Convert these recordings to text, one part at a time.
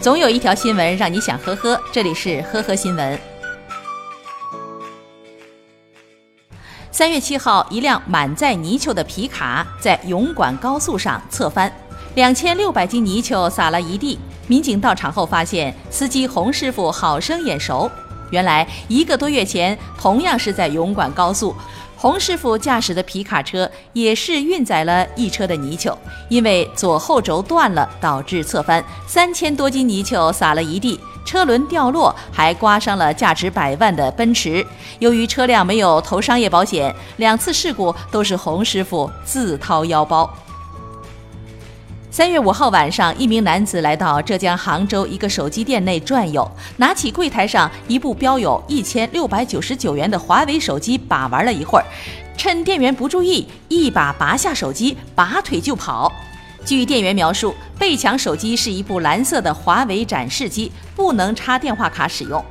总有一条新闻让你想呵呵，这里是呵呵新闻。三月七号，一辆满载泥鳅的皮卡在甬莞高速上侧翻，两千六百斤泥鳅撒了一地。民警到场后发现，司机洪师傅好生眼熟，原来一个多月前，同样是在永管高速。洪师傅驾驶的皮卡车也是运载了一车的泥鳅，因为左后轴断了，导致侧翻，三千多斤泥鳅撒了一地，车轮掉落，还刮伤了价值百万的奔驰。由于车辆没有投商业保险，两次事故都是洪师傅自掏腰包。三月五号晚上，一名男子来到浙江杭州一个手机店内转悠，拿起柜台上一部标有一千六百九十九元的华为手机，把玩了一会儿，趁店员不注意，一把拔下手机，拔腿就跑。据店员描述，被抢手机是一部蓝色的华为展示机，不能插电话卡使用。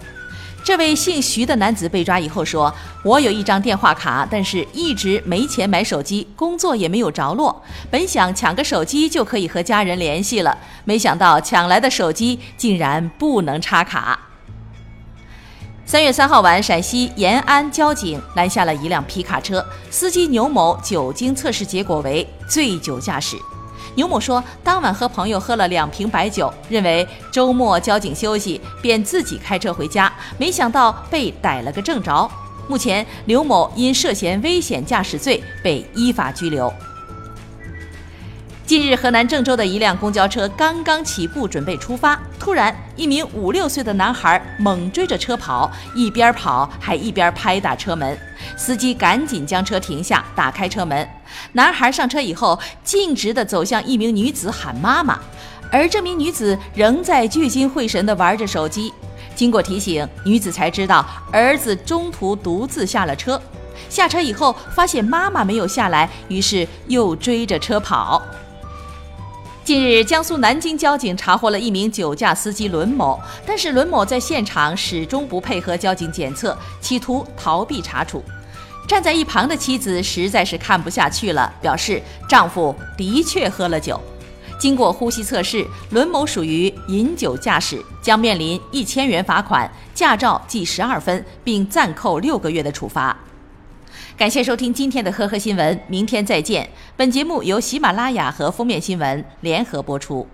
这位姓徐的男子被抓以后说：“我有一张电话卡，但是一直没钱买手机，工作也没有着落。本想抢个手机就可以和家人联系了，没想到抢来的手机竟然不能插卡。”三月三号晚，陕西延安交警拦下了一辆皮卡车，司机牛某酒精测试结果为醉酒驾驶。牛某说，当晚和朋友喝了两瓶白酒，认为周末交警休息，便自己开车回家，没想到被逮了个正着。目前，刘某因涉嫌危险驾驶罪被依法拘留。近日，河南郑州的一辆公交车刚刚起步，准备出发，突然一名五六岁的男孩猛追着车跑，一边跑还一边拍打车门。司机赶紧将车停下，打开车门。男孩上车以后，径直地走向一名女子喊妈妈，而这名女子仍在聚精会神地玩着手机。经过提醒，女子才知道儿子中途独自下了车。下车以后，发现妈妈没有下来，于是又追着车跑。近日，江苏南京交警查获了一名酒驾司机伦某，但是伦某在现场始终不配合交警检测，企图逃避查处。站在一旁的妻子实在是看不下去了，表示丈夫的确喝了酒。经过呼吸测试，伦某属于饮酒驾驶，将面临一千元罚款、驾照记十二分，并暂扣六个月的处罚。感谢收听今天的呵呵新闻，明天再见。本节目由喜马拉雅和封面新闻联合播出。